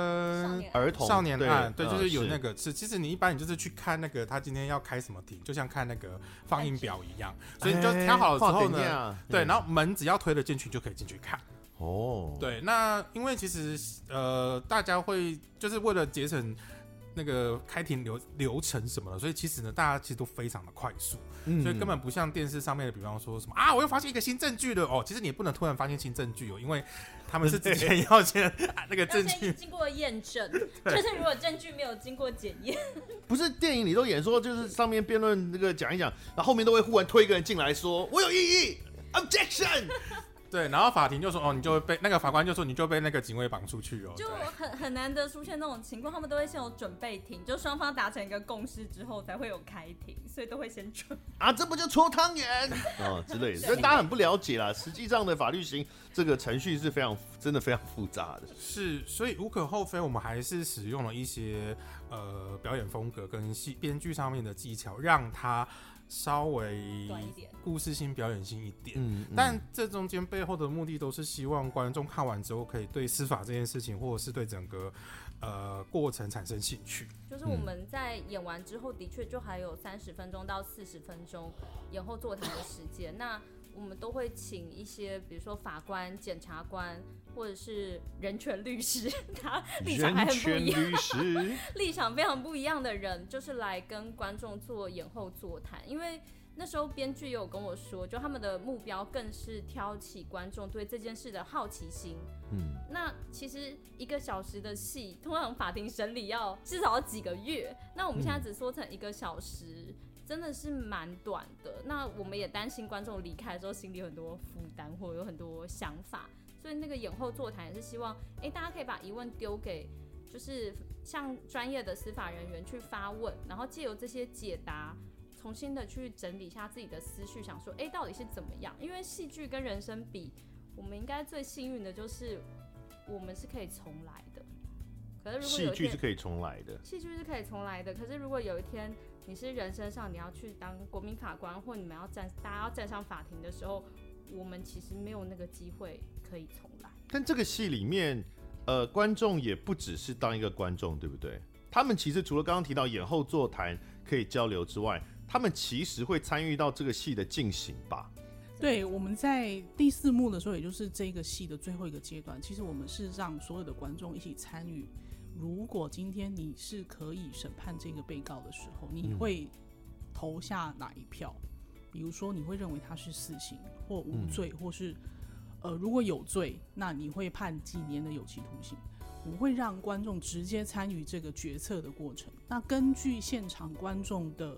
儿童少年案，对，对，就是有那个是，是。其实你一般你就是去看那个他今天要开什么庭，就像看那个放映表一样。所以你就挑好了之后呢，欸、对，然后门只要推了进去就可以进去看。哦、oh.，对，那因为其实呃，大家会就是为了节省那个开庭流流程什么的，所以其实呢，大家其实都非常的快速，嗯，所以根本不像电视上面的，比方说什么啊，我又发现一个新证据了哦，其实你也不能突然发现新证据哦，因为他们是之前要先那个证据经过验证，就是如果证据没有经过检验，不是电影里都演说，就是上面辩论那个讲一讲，然后后面都会忽然推一个人进来说，我有异议，objection。对，然后法庭就说，哦，你就会被那个法官就说，你就被那个警卫绑出去哦。就很很难得出现那种情况，他们都会先有准备庭，就双方达成一个共识之后才会有开庭，所以都会先准。啊，这不就搓汤圆 哦之类的，所以大家很不了解啦。实际上的法律型这个程序是非常真的非常复杂的。是，所以无可厚非，我们还是使用了一些呃表演风格跟戏编剧上面的技巧，让他。稍微故事性、表演性一点，嗯，但这中间背后的目的都是希望观众看完之后可以对司法这件事情，或者是对整个呃过程产生兴趣。就是我们在演完之后，的确就还有三十分钟到四十分钟演后座谈的时间。那我们都会请一些，比如说法官、检察官，或者是人权律师，他立场还很不一样，立场非常不一样的人，就是来跟观众做演后座谈。因为那时候编剧也有跟我说，就他们的目标更是挑起观众对这件事的好奇心。嗯，那其实一个小时的戏，通常法庭审理要至少要几个月，那我们现在只缩成一个小时。真的是蛮短的，那我们也担心观众离开的时候心里有很多负担，或者有很多想法，所以那个演后座谈也是希望，哎、大家可以把疑问丢给，就是像专业的司法人员去发问，然后借由这些解答，重新的去整理一下自己的思绪，想说，哎、到底是怎么样？因为戏剧跟人生比，我们应该最幸运的就是我们是可以重来的。可是如果戏剧是可以重来的，戏剧是可以重来的。可是如果有一天，你是人生上你要去当国民法官，或你们要站，大家要站上法庭的时候，我们其实没有那个机会可以重来。但这个戏里面，呃，观众也不只是当一个观众，对不对？他们其实除了刚刚提到演后座谈可以交流之外，他们其实会参与到这个戏的进行吧？对，我们在第四幕的时候，也就是这个戏的最后一个阶段，其实我们是让所有的观众一起参与。如果今天你是可以审判这个被告的时候，你会投下哪一票？比如说，你会认为他是死刑或无罪，或是呃，如果有罪，那你会判几年的有期徒刑？我会让观众直接参与这个决策的过程。那根据现场观众的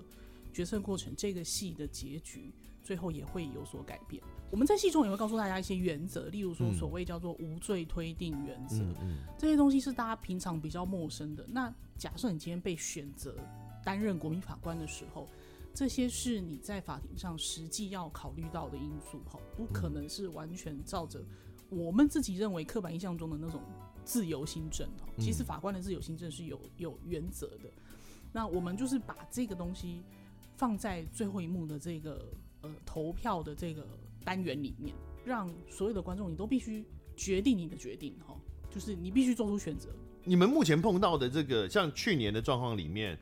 决策过程，这个戏的结局最后也会有所改变。我们在戏中也会告诉大家一些原则，例如说所谓叫做无罪推定原则，嗯嗯，这些东西是大家平常比较陌生的。那假设你今天被选择担任国民法官的时候，这些是你在法庭上实际要考虑到的因素，哈，不可能是完全照着我们自己认为刻板印象中的那种自由心证，哈。其实法官的自由心证是有有原则的。那我们就是把这个东西放在最后一幕的这个呃投票的这个单元里面，让所有的观众你都必须决定你的决定，哈，就是你必须做出选择。你们目前碰到的这个像去年的状况里面。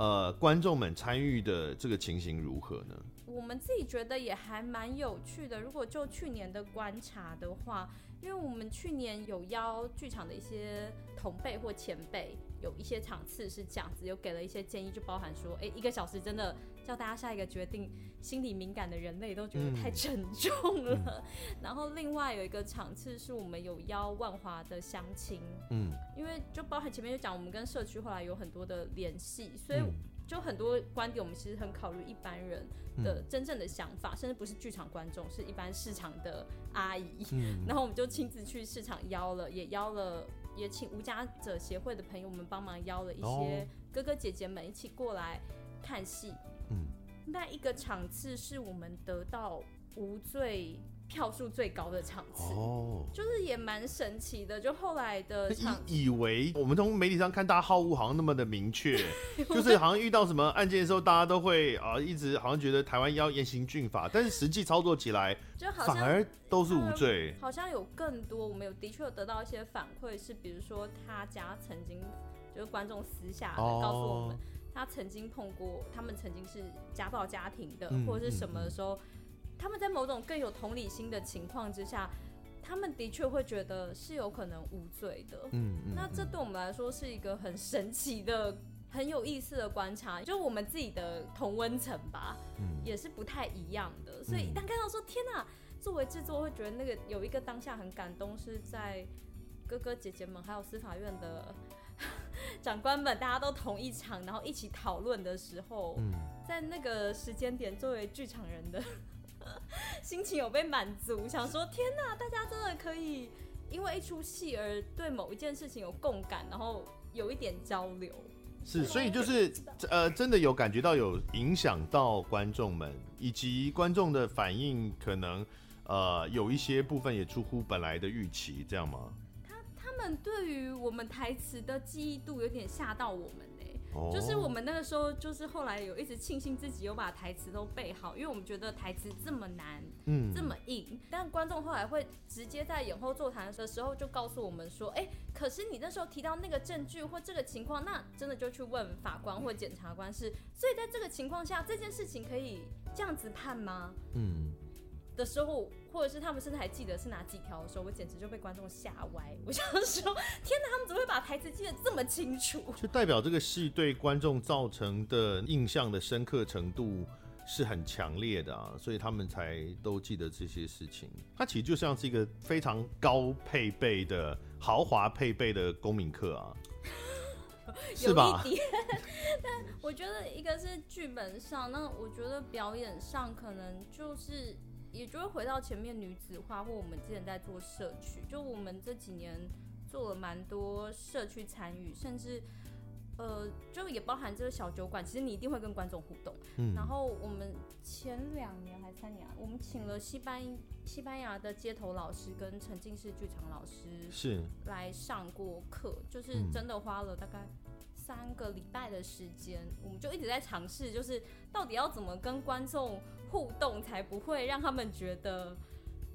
呃，观众们参与的这个情形如何呢？我们自己觉得也还蛮有趣的。如果就去年的观察的话，因为我们去年有邀剧场的一些同辈或前辈，有一些场次是这样子，有给了一些建议，就包含说，哎、欸，一个小时真的叫大家下一个决定，心理敏感的人类都觉得太沉重了。嗯、然后另外有一个场次是我们有邀万华的乡亲，嗯，因为就包含前面就讲，我们跟社区后来有很多的联系，所以就很多观点，我们其实很考虑一般人的真正的想法，甚至不是剧场观众，是一般市场的阿姨。嗯、然后我们就亲自去市场邀了，也邀了。也请无家者协会的朋友们帮忙邀了一些哥哥姐姐们一起过来看戏。嗯，那一个场次是我们得到无罪票数最高的场次哦，就是也蛮神奇的。就后来的场，以为我们从媒体上看，大家好恶好像那么的明确，就是好像遇到什么案件的时候，大家都会啊一直好像觉得台湾要严刑峻法，但是实际操作起来，就好像反而都是无罪。好像有更多，我们有的确有得到一些反馈，是比如说他家曾经就是观众私下告诉我们，他曾经碰过，他们曾经是家暴家庭的，或者是什么的时候。他们在某种更有同理心的情况之下，他们的确会觉得是有可能无罪的。嗯，嗯，那这对我们来说是一个很神奇的、很有意思的观察，就我们自己的同温层吧，嗯，也是不太一样的。所以一旦看到说天哪，作为制作会觉得那个有一个当下很感动，是在哥哥姐姐们还有司法院的 长官们大家都同一场，然后一起讨论的时候，嗯，在那个时间点，作为剧场人的。心情有被满足，想说天哪，大家真的可以因为一出戏而对某一件事情有共感，然后有一点交流。是，所以就是呃，真的有感觉到有影响到观众们，以及观众的反应，可能呃有一些部分也出乎本来的预期，这样吗？他他们对于我们台词的记忆度有点吓到我们。就是我们那个时候，就是后来有一直庆幸自己有把台词都背好，因为我们觉得台词这么难，嗯，这么硬。但观众后来会直接在演后座谈的时候就告诉我们说，哎，可是你那时候提到那个证据或这个情况，那真的就去问法官或检察官是。所以在这个情况下，这件事情可以这样子判吗？嗯。的时候，或者是他们甚至还记得是哪几条的时候，我简直就被观众吓歪。我想说，天哪，他们怎么会把台词记得这么清楚？就代表这个戏对观众造成的印象的深刻程度是很强烈的啊，所以他们才都记得这些事情。它其实就像是一个非常高配备的豪华配备的公民课啊，是吧？有一点，但我觉得一个是剧本上，那我觉得表演上可能就是。也就会回到前面女子化，或我们之前在做社区，就我们这几年做了蛮多社区参与，甚至呃，就也包含这个小酒馆，其实你一定会跟观众互动。嗯。然后我们前两年还三年，我们请了西班西班牙的街头老师跟沉浸式剧场老师是来上过课，就是真的花了大概三个礼拜的时间，我们就一直在尝试，就是到底要怎么跟观众。互动才不会让他们觉得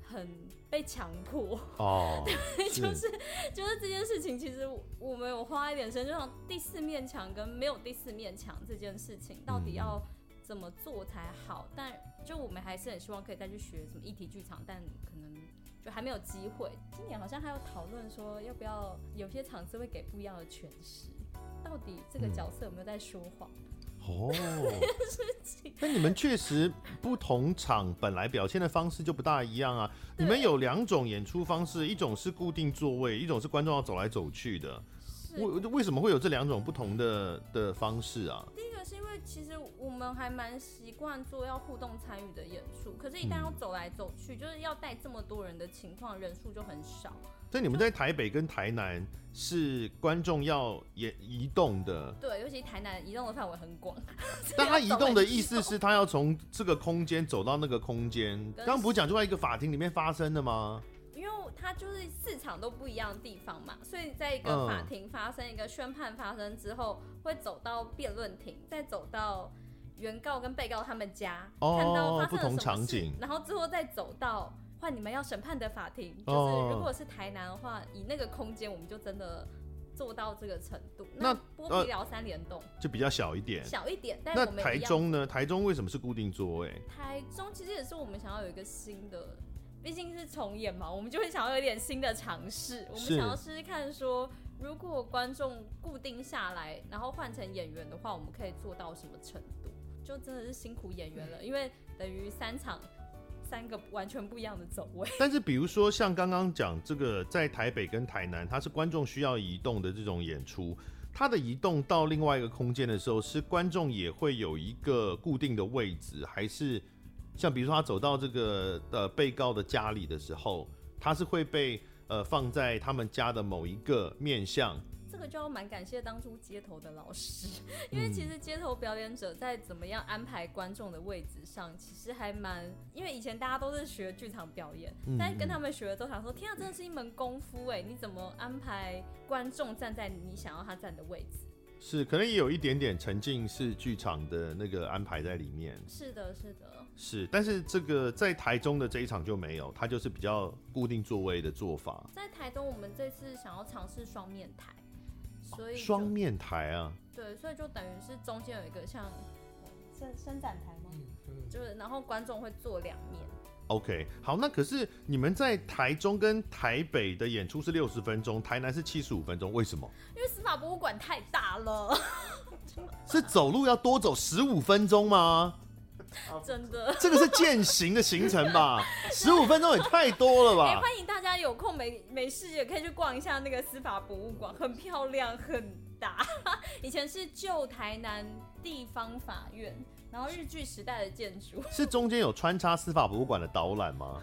很被强迫哦，对，就是就是这件事情，其实我们有花一点时间，就像第四面墙跟没有第四面墙这件事情，到底要怎么做才好？但就我们还是很希望可以再去学什么议题剧场，但可能就还没有机会。今年好像还有讨论说，要不要有些场次会给不一样的诠释？到底这个角色有没有在说谎？哦，那你们确实不同场本来表现的方式就不大一样啊。你们有两种演出方式，一种是固定座位，一种是观众要走来走去的。为为什么会有这两种不同的的方式啊？第一个是因为其实我们还蛮习惯做要互动参与的演出，可是，一旦要走来走去，嗯、就是要带这么多人的情况，人数就很少。所以你们在台北跟台南是观众要移移动的，对，尤其台南移动的范围很广。但他移动的意思是他要从这个空间走到那个空间，刚刚不是讲就在一个法庭里面发生的吗？它就是市场都不一样的地方嘛，所以在一个法庭发生一个宣判发生之后，嗯、会走到辩论庭，再走到原告跟被告他们家，哦、看到发生了什么，不同场景，然后之后再走到换你们要审判的法庭。就是如果是台南的话，以那个空间，我们就真的做到这个程度。那剥皮寮三联动就比较小一点，小一点。但那台中呢？台中为什么是固定座位？台中其实也是我们想要有一个新的。毕竟是重演嘛，我们就会想要有点新的尝试。我们想要试试看，说如果观众固定下来，然后换成演员的话，我们可以做到什么程度？就真的是辛苦演员了，因为等于三场三个完全不一样的走位。但是比如说像刚刚讲这个，在台北跟台南，它是观众需要移动的这种演出，它的移动到另外一个空间的时候，是观众也会有一个固定的位置，还是？像比如说他走到这个呃被告的家里的时候，他是会被呃放在他们家的某一个面向。这个就要蛮感谢当初街头的老师，因为其实街头表演者在怎么样安排观众的位置上，其实还蛮，因为以前大家都是学剧场表演，但是跟他们学的都想说，天啊，真的是一门功夫哎，你怎么安排观众站在你想要他站的位置？是，可能也有一点点沉浸式剧场的那个安排在里面。是的，是的。是，但是这个在台中的这一场就没有，它就是比较固定座位的做法。在台中，我们这次想要尝试双面台，所以双面台啊。对，所以就等于是中间有一个像伸伸展台吗？嗯，就是然后观众会坐两面。OK，好，那可是你们在台中跟台北的演出是六十分钟，台南是七十五分钟，为什么？因为司法博物馆太大了，是走路要多走十五分钟吗？真的，这个是践行的行程吧？十五分钟也太多了吧？欸，欢迎大家有空没没事也可以去逛一下那个司法博物馆，很漂亮，很大。以前是旧台南地方法院，然后日据时代的建筑。是中间有穿插司法博物馆的导览吗？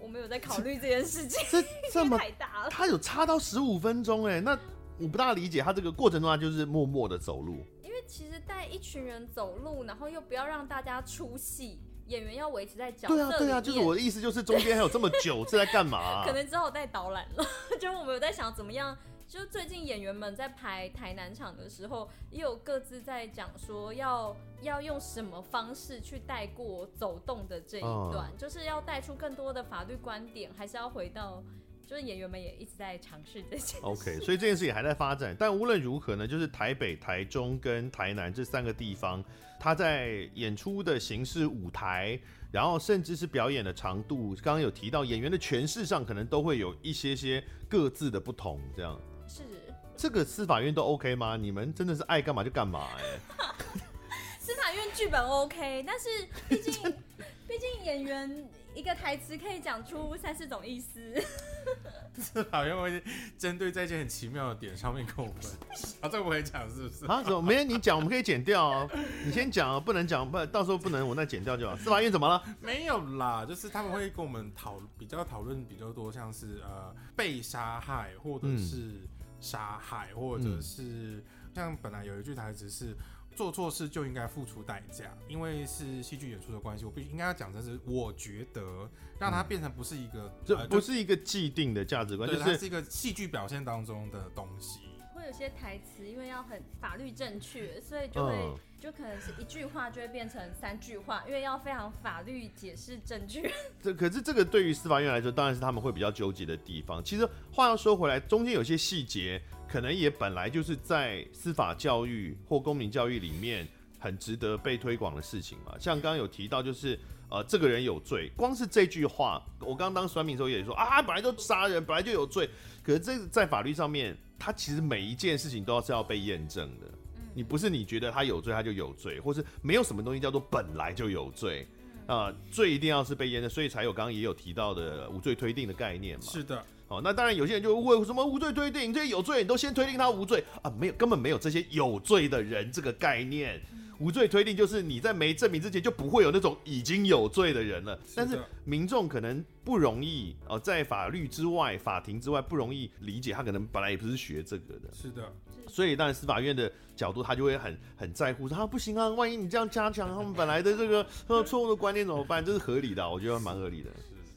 我没有在考虑这件事情。这 这么太大了，它有差到十五分钟哎，那我不大理解，他这个过程中他就是默默的走路。因为其实带一群人走路，然后又不要让大家出戏，演员要维持在角色。对啊，对啊，就是我的意思，就是中间还有这么久是在干嘛啊？可能只好带导览了。就我们有在想怎么样，就最近演员们在排台南场的时候，也有各自在讲说要要用什么方式去带过走动的这一段，嗯，就是要带出更多的法律观点，还是要回到。就是演员们也一直在尝试这件 OK，所以这件事情还在发展。但无论如何呢，就是台北、台中跟台南这三个地方，它在演出的形式、舞台，然后甚至是表演的长度，刚刚有提到演员的诠释上，可能都会有一些些各自的不同。这样是这个司法院都 OK 吗？你们真的是爱干嘛就干嘛哎、欸。司法院剧本 OK，但是毕竟 毕竟演员。一个台词可以讲出三四种意思，是好像会针对在一些很奇妙的点上面跟我们，啊，这我会讲是不是？啊，怎么没人你讲？我们可以剪掉哦。你先讲，不能讲，不，到时候不能，我再剪掉就好。司法院怎么了？没有啦，就是他们会跟我们讨比较讨论比较多，像是呃被杀害，或者是杀害，嗯、或者是像本来有一句台词是。做错事就应该付出代价，因为是戏剧演出的关系，我必须应该要讲的是，我觉得让它变成不是一个，这、嗯、不是一个既定的价值观，就是它是一个戏剧表现当中的东西。会有些台词，因为要很法律正确，所以就会、嗯、就可能是一句话就会变成三句话，因为要非常法律解释正确。这可是这个对于司法院来说，当然是他们会比较纠结的地方。其实话要说回来，中间有些细节。可能也本来就是在司法教育或公民教育里面很值得被推广的事情嘛。像刚刚有提到，就是呃，这个人有罪，光是这句话，我刚当酸民的时候也说啊，本来就杀人，本来就有罪。可是这在法律上面，他其实每一件事情都要是要被验证的。你不是你觉得他有罪，他就有罪，或是没有什么东西叫做本来就有罪啊，罪一定要是被验证，所以才有刚刚也有提到的无罪推定的概念嘛。是的。哦，那当然有些人就会问什么无罪推定，这些有罪你都先推定他无罪啊？没有，根本没有这些有罪的人这个概念。无罪推定就是你在没证明之前就不会有那种已经有罪的人了。但是民众可能不容易哦，在法律之外、法庭之外不容易理解，他可能本来也不是学这个的。是的，所以当然司法院的角度，他就会很很在乎，说啊不行啊，万一你这样加强他们本来的这个 错误的观念怎么办？这是合理的，我觉得蛮合理的。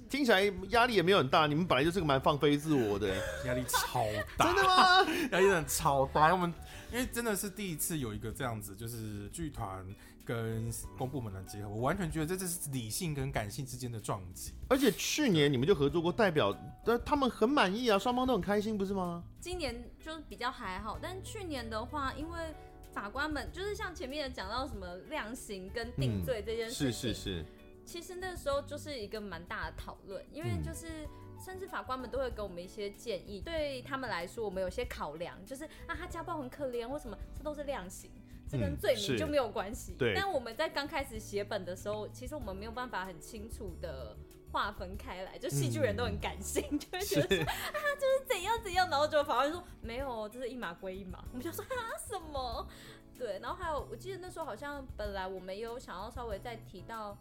听起来压力也没有很大，你们本来就是个蛮放飞自我的，压力超大。真的吗？压力很超大。我们因为真的是第一次有一个这样子，就是剧团跟公部门的结合，我完全觉得这这是理性跟感性之间的撞击。而且去年你们就合作过，代表的他们很满意啊，双方都很开心，不是吗？今年就是比较还好，但去年的话，因为法官们就是像前面讲到什么量刑跟定罪这件事情，嗯、是是是。其实那个时候就是一个蛮大的讨论，因为就是甚至法官们都会给我们一些建议，对他们来说，我们有些考量，就是啊，他家暴很可怜，为什么？这都是量刑，这跟罪名就没有关系。对。但我们在刚开始写本的时候，其实我们没有办法很清楚的划分开来，就戏剧人都很感性，就会觉得说啊，就是怎样怎样，然后就法官说没有，这是一码归一码。我们就说啊什么？对。然后还有，我记得那时候好像本来我们也有想要稍微再提到。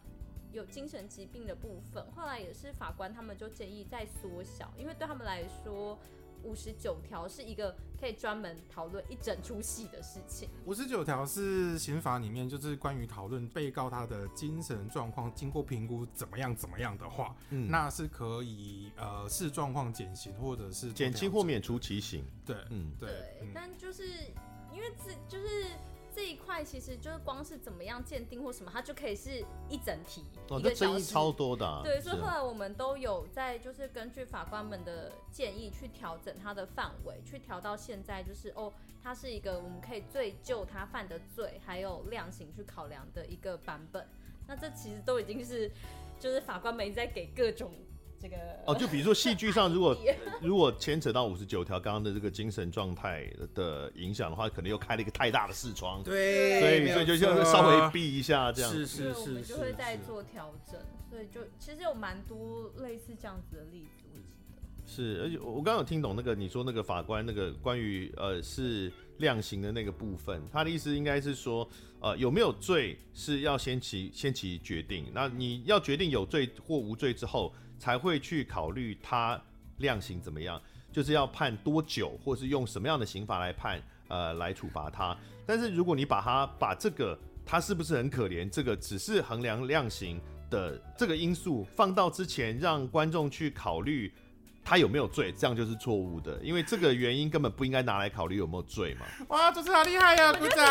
有精神疾病的部分，后来也是法官他们就建议再缩小，因为对他们来说，五十九条是一个可以专门讨论一整出戏的事情。五十九条是刑法里面就是关于讨论被告他的精神状况经过评估怎么样怎么样的话，嗯，那是可以呃视状况减刑或者是减轻或免除其刑。对，嗯，对，对，但就是因为这就是。这一块其实就是光是怎么样鉴定或什么，它就可以是一整题，哦，一个小时，争议超多的啊。对，所以后来我们都有在就是根据法官们的建议去调整它的范围，去调到现在就是哦，它是一个我们可以追究他犯的罪，还有量刑去考量的一个版本。那这其实都已经是就是法官们在给各种。这个哦，就比如说戏剧上，如果 如果牵扯到五十九条刚刚的这个精神状态的影响的话，可能又开了一个太大的视窗，对，所以所以就像稍微避一下这样，是是是，我们就会再做调整，所以就其实有蛮多类似这样子的例子，我记得。是，而且我刚刚有听懂那个你说那个法官那个关于呃是量刑的那个部分，他的意思应该是说呃有没有罪是要先其先其决定，那你要决定有罪或无罪之后。才会去考虑他量刑怎么样，就是要判多久，或是用什么样的刑罚来判，呃，来处罚他。但是如果你把他把这个他是不是很可怜，这个只是衡量量刑的这个因素放到之前，让观众去考虑他有没有罪，这样就是错误的，因为这个原因根本不应该拿来考虑有没有罪嘛。哇，主持人好厉害呀，鼓掌！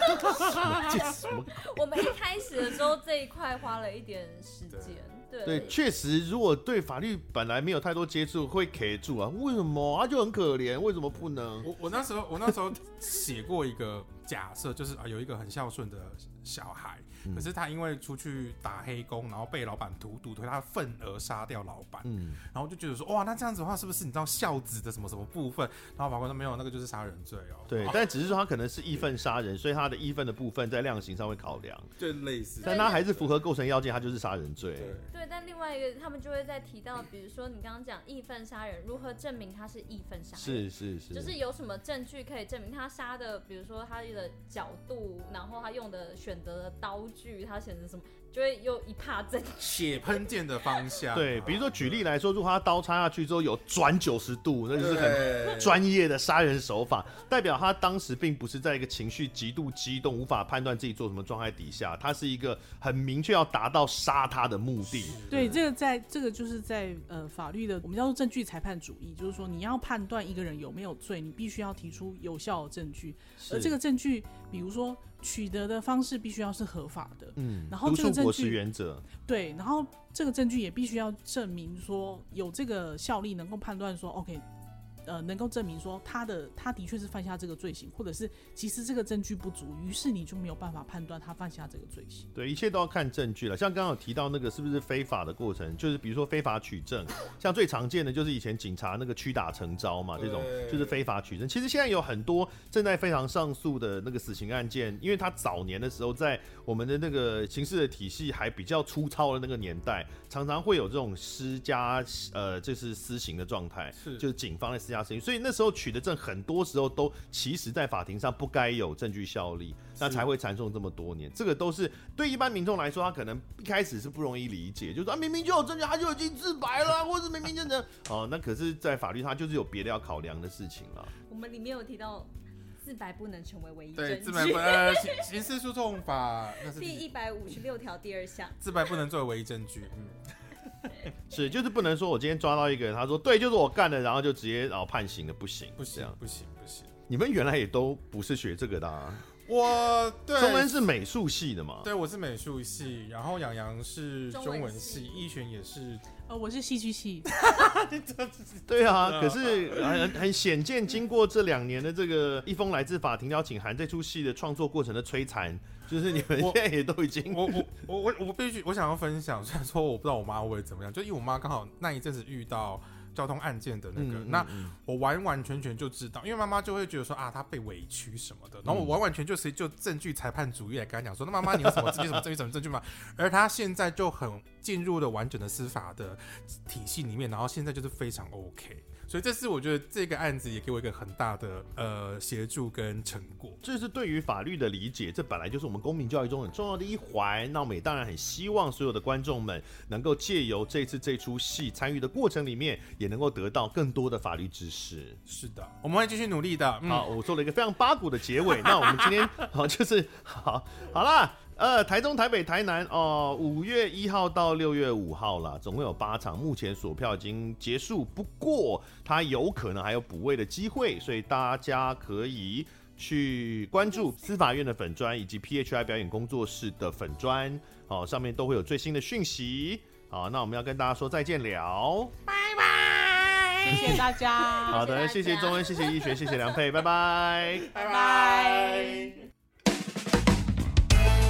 我们一开始的时候这一块花了一点时间。对，确实，如果对法律本来没有太多接触，会卡住啊。为什么啊就很可怜？为什么不能？我我那时候我那时候写过一个假设，就是啊，有一个很孝顺的小孩。可是他因为出去打黑工，然后被老板荼毒，所以他愤而杀掉老板。嗯，然后就觉得说，哇，那这样子的话，是不是你知道孝子的什么什么部分？然后法官说没有，那个就是杀人罪哦。对，但只是说他可能是义愤杀人，所以他的义愤的部分在量刑上会考量，就类似。但他还是符合构成要件，他就是杀人罪。对，对，但另外一个他们就会再提到，比如说你刚刚讲义愤杀人，如何证明他是义愤杀人？是是是，就是有什么证据可以证明他杀的？比如说他的角度，然后他用的选择的刀具，他选择。什么就会又一怕针血喷溅的方向？对，比如说举例来说，如果他刀插下去之后有转九十度，那就是很专业的杀人手法，代表他当时并不是在一个情绪极度激动、无法判断自己做什么状态底下，他是一个很明确要达到杀他的目的。对，这个在这个就是在呃法律的我们叫做证据裁判主义，就是说你要判断一个人有没有罪，你必须要提出有效的证据，而这个证据，比如说。取得的方式必须要是合法的，嗯，然后这个证据原则。对，然后这个证据也必须要证明说有这个效力，能够判断说，OK，呃能够证明说他的他的确是犯下这个罪行，或者是其实这个证据不足，于是你就没有办法判断他犯下这个罪行。对，一切都要看证据了。像刚刚有提到那个是不是非法的过程，就是比如说非法取证，像最常见的就是以前警察那个屈打成招嘛，这种就是非法取证。其实现在有很多正在非常上诉的那个死刑案件，因为他早年的时候在我们的那个刑事的体系还比较粗糙的那个年代，常常会有这种私家呃就是私刑的状态，是就是警方在施加私刑，所以那时候取的证很多时候都其实在法庭上不该有证据效力，那才会缠讼这么多年。这个都是对一般民众来说，他可能一开始是不容易理解，就是说啊明明就有证据，他就已经自白了，或者明明就能哦，那可是，在法律他就是有别的要考量的事情了。我们里面有提到。自白不能成为唯一证据。对，自白不呃，刑刑事诉讼法那是第一百五十六条第二项，自白不能作为唯一证据。嗯，是，就是不能说我今天抓到一个人，他说对，就是我干的，然后就直接然后判刑的，不行，不行，不行，不行。你们原来也都不是学这个的啊？我对，中文是美术系的嘛？对，我是美术系，然后洋洋是中文系，一璇也是。呃，我 是戏剧系。对啊，可是很很显见，经过这两年的这个一封来自法庭邀请函这出戏的创作过程的摧残，就是你们现在也都已经我我我我我必须我想要分享，虽然说我不知道我妈会怎么样，就因为我妈刚好那一阵子遇到。交通案件的那个，嗯、那我完完全全就知道，因为妈妈就会觉得说啊，她被委屈什么的，然后我完完全就是就证据裁判主义来跟他讲说，那妈妈你有什么证据什么证据什么证据吗？而他现在就很进入了完整的司法的体系里面，然后现在就是非常 OK。所以这是我觉得这个案子也给我一个很大的呃协助跟成果，这是对于法律的理解，这本来就是我们公民教育中很重要的一环。那我们也当然很希望所有的观众们能够借由这次这出戏参与的过程里面，也能够得到更多的法律知识。是的，我们会继续努力的。嗯、好，我做了一个非常八股的结尾。那我们今天好就是好好啦。呃，台中、台北、台南哦，五月一号到六月五号啦，总共有八场，目前锁票已经结束。不过它有可能还有补位的机会，所以大家可以去关注司法院的粉专以及 PHI 表演工作室的粉专，哦，上面都会有最新的讯息。好，那我们要跟大家说再见了，拜拜，谢谢大家。好的，谢谢中恩，谢谢医学，谢谢梁佩，拜拜，拜拜。